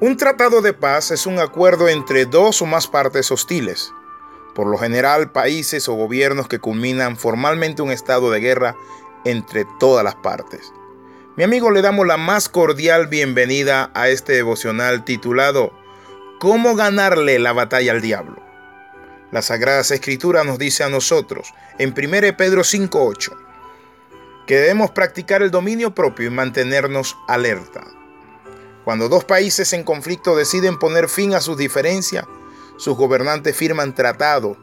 Un tratado de paz es un acuerdo entre dos o más partes hostiles, por lo general países o gobiernos que culminan formalmente un estado de guerra entre todas las partes. Mi amigo, le damos la más cordial bienvenida a este devocional titulado ¿Cómo ganarle la batalla al diablo? La Sagrada Escritura nos dice a nosotros en 1 Pedro 5.8 que debemos practicar el dominio propio y mantenernos alerta. Cuando dos países en conflicto deciden poner fin a sus diferencias, sus gobernantes firman tratados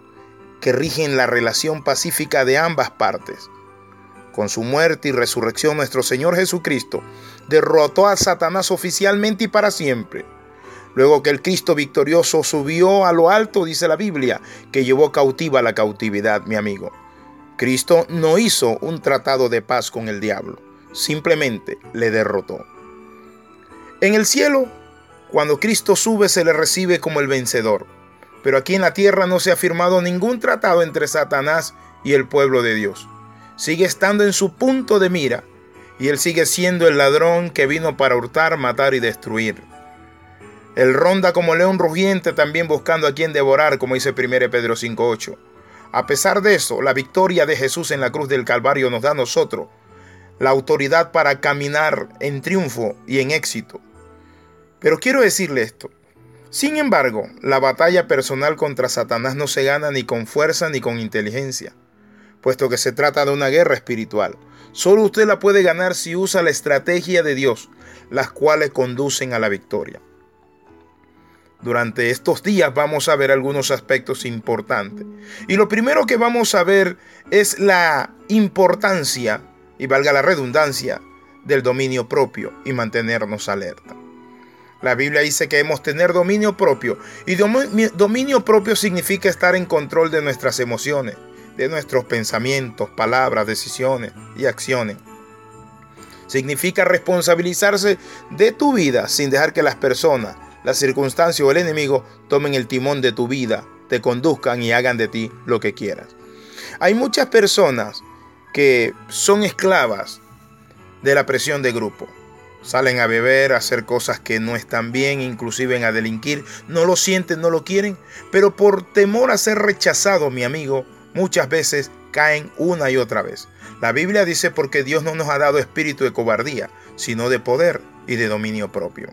que rigen la relación pacífica de ambas partes. Con su muerte y resurrección nuestro Señor Jesucristo derrotó a Satanás oficialmente y para siempre. Luego que el Cristo victorioso subió a lo alto, dice la Biblia, que llevó cautiva la cautividad, mi amigo. Cristo no hizo un tratado de paz con el diablo, simplemente le derrotó. En el cielo, cuando Cristo sube se le recibe como el vencedor. Pero aquí en la tierra no se ha firmado ningún tratado entre Satanás y el pueblo de Dios. Sigue estando en su punto de mira y él sigue siendo el ladrón que vino para hurtar, matar y destruir. Él ronda como león rugiente también buscando a quien devorar, como dice 1 Pedro 5.8. A pesar de eso, la victoria de Jesús en la cruz del Calvario nos da a nosotros la autoridad para caminar en triunfo y en éxito. Pero quiero decirle esto. Sin embargo, la batalla personal contra Satanás no se gana ni con fuerza ni con inteligencia, puesto que se trata de una guerra espiritual. Solo usted la puede ganar si usa la estrategia de Dios, las cuales conducen a la victoria. Durante estos días vamos a ver algunos aspectos importantes. Y lo primero que vamos a ver es la importancia, y valga la redundancia, del dominio propio y mantenernos alerta. La Biblia dice que debemos tener dominio propio. Y dominio propio significa estar en control de nuestras emociones, de nuestros pensamientos, palabras, decisiones y acciones. Significa responsabilizarse de tu vida sin dejar que las personas, las circunstancias o el enemigo tomen el timón de tu vida, te conduzcan y hagan de ti lo que quieras. Hay muchas personas que son esclavas de la presión de grupo Salen a beber, a hacer cosas que no están bien, inclusive a delinquir. No lo sienten, no lo quieren, pero por temor a ser rechazado, mi amigo, muchas veces caen una y otra vez. La Biblia dice porque Dios no nos ha dado espíritu de cobardía, sino de poder y de dominio propio.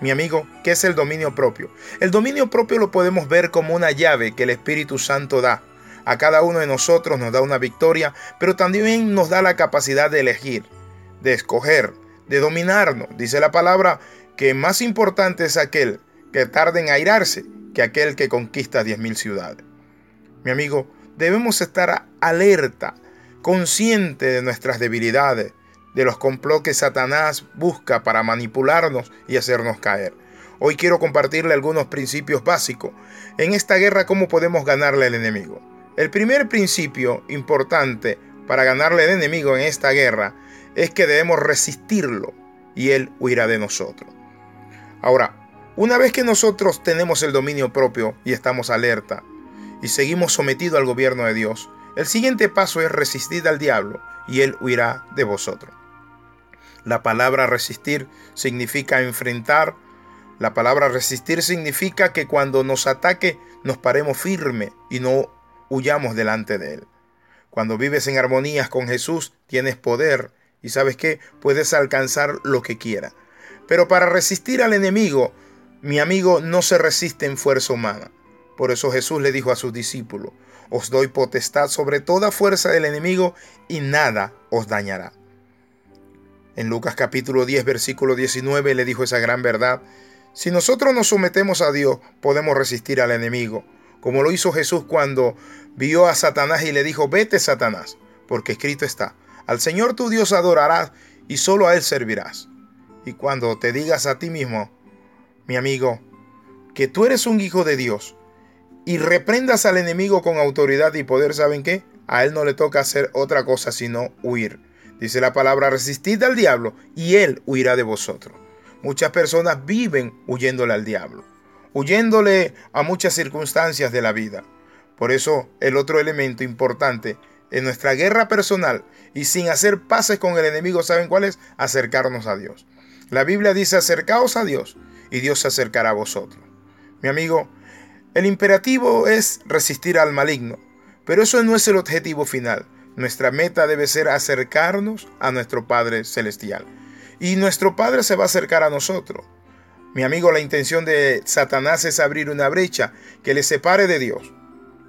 Mi amigo, ¿qué es el dominio propio? El dominio propio lo podemos ver como una llave que el Espíritu Santo da. A cada uno de nosotros nos da una victoria, pero también nos da la capacidad de elegir, de escoger, de dominarnos. Dice la palabra que más importante es aquel que tarde en airarse que aquel que conquista diez mil ciudades. Mi amigo, debemos estar alerta, consciente de nuestras debilidades, de los complots que Satanás busca para manipularnos y hacernos caer. Hoy quiero compartirle algunos principios básicos. En esta guerra, ¿cómo podemos ganarle al enemigo? El primer principio importante para ganarle al enemigo en esta guerra es que debemos resistirlo y Él huirá de nosotros. Ahora, una vez que nosotros tenemos el dominio propio y estamos alerta y seguimos sometidos al gobierno de Dios, el siguiente paso es resistir al diablo y Él huirá de vosotros. La palabra resistir significa enfrentar. La palabra resistir significa que cuando nos ataque nos paremos firme y no huyamos delante de Él. Cuando vives en armonías con Jesús, tienes poder y sabes qué, puedes alcanzar lo que quiera. Pero para resistir al enemigo, mi amigo no se resiste en fuerza humana. Por eso Jesús le dijo a sus discípulos, os doy potestad sobre toda fuerza del enemigo y nada os dañará. En Lucas capítulo 10, versículo 19 le dijo esa gran verdad. Si nosotros nos sometemos a Dios, podemos resistir al enemigo, como lo hizo Jesús cuando vio a Satanás y le dijo, vete Satanás, porque escrito está, al Señor tu Dios adorarás y solo a Él servirás. Y cuando te digas a ti mismo, mi amigo, que tú eres un hijo de Dios y reprendas al enemigo con autoridad y poder, ¿saben qué? A Él no le toca hacer otra cosa sino huir. Dice la palabra, resistid al diablo y Él huirá de vosotros. Muchas personas viven huyéndole al diablo, huyéndole a muchas circunstancias de la vida. Por eso el otro elemento importante en nuestra guerra personal y sin hacer pases con el enemigo, ¿saben cuál es? Acercarnos a Dios. La Biblia dice acercaos a Dios y Dios se acercará a vosotros. Mi amigo, el imperativo es resistir al maligno, pero eso no es el objetivo final. Nuestra meta debe ser acercarnos a nuestro Padre Celestial. Y nuestro Padre se va a acercar a nosotros. Mi amigo, la intención de Satanás es abrir una brecha que le separe de Dios.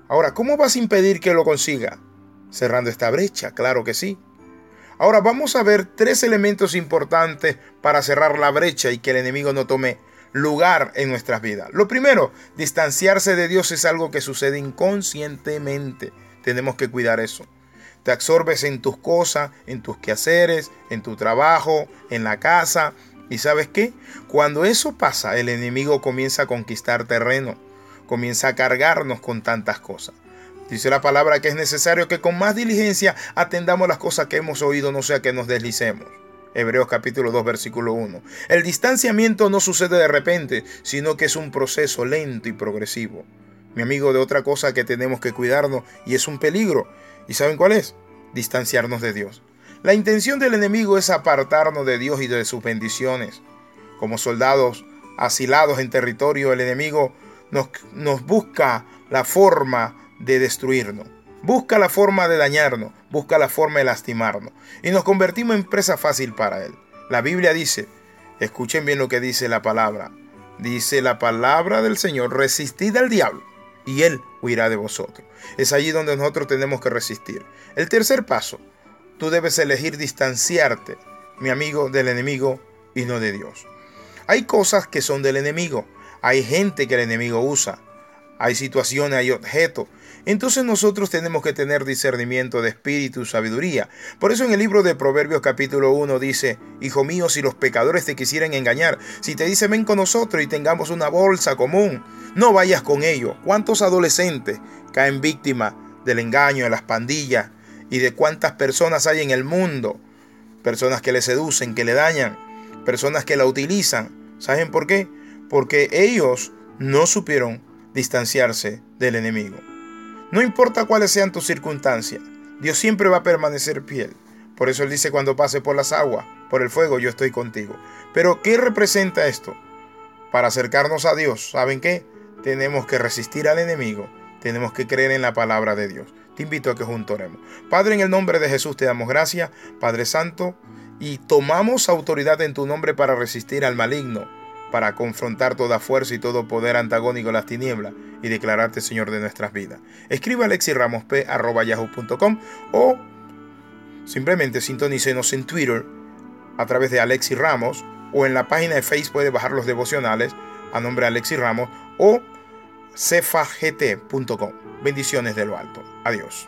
Ahora, ¿cómo vas a impedir que lo consiga? Cerrando esta brecha, claro que sí. Ahora vamos a ver tres elementos importantes para cerrar la brecha y que el enemigo no tome lugar en nuestras vidas. Lo primero, distanciarse de Dios es algo que sucede inconscientemente. Tenemos que cuidar eso. Te absorbes en tus cosas, en tus quehaceres, en tu trabajo, en la casa. ¿Y sabes qué? Cuando eso pasa, el enemigo comienza a conquistar terreno, comienza a cargarnos con tantas cosas. Dice la palabra que es necesario que con más diligencia atendamos las cosas que hemos oído, no sea que nos deslicemos. Hebreos capítulo 2 versículo 1. El distanciamiento no sucede de repente, sino que es un proceso lento y progresivo. Mi amigo, de otra cosa que tenemos que cuidarnos y es un peligro. ¿Y saben cuál es? Distanciarnos de Dios. La intención del enemigo es apartarnos de Dios y de sus bendiciones. Como soldados asilados en territorio, el enemigo nos, nos busca la forma de destruirnos. Busca la forma de dañarnos, busca la forma de lastimarnos y nos convertimos en presa fácil para él. La Biblia dice, escuchen bien lo que dice la palabra, dice la palabra del Señor, resistid al diablo y él huirá de vosotros. Es allí donde nosotros tenemos que resistir. El tercer paso, tú debes elegir distanciarte, mi amigo, del enemigo y no de Dios. Hay cosas que son del enemigo, hay gente que el enemigo usa, hay situaciones, hay objetos. Entonces nosotros tenemos que tener discernimiento de espíritu sabiduría. Por eso en el libro de Proverbios capítulo 1 dice, Hijo mío, si los pecadores te quisieran engañar, si te dicen ven con nosotros y tengamos una bolsa común, no vayas con ellos. ¿Cuántos adolescentes caen víctimas del engaño, de las pandillas y de cuántas personas hay en el mundo? Personas que le seducen, que le dañan, personas que la utilizan. ¿Saben por qué? Porque ellos no supieron distanciarse del enemigo. No importa cuáles sean tus circunstancias, Dios siempre va a permanecer fiel. Por eso Él dice, cuando pase por las aguas, por el fuego, yo estoy contigo. Pero, ¿qué representa esto? Para acercarnos a Dios, ¿saben qué? Tenemos que resistir al enemigo, tenemos que creer en la palabra de Dios. Te invito a que juntos. Padre, en el nombre de Jesús te damos gracias, Padre Santo, y tomamos autoridad en tu nombre para resistir al maligno para confrontar toda fuerza y todo poder antagónico a las tinieblas y declararte Señor de nuestras vidas. Escriba alexiramusp.yahoo.com o simplemente sintonícenos en Twitter a través de Alexi Ramos o en la página de Facebook puede bajar los devocionales a nombre de Alexi Ramos o cefagt.com. Bendiciones de lo alto. Adiós.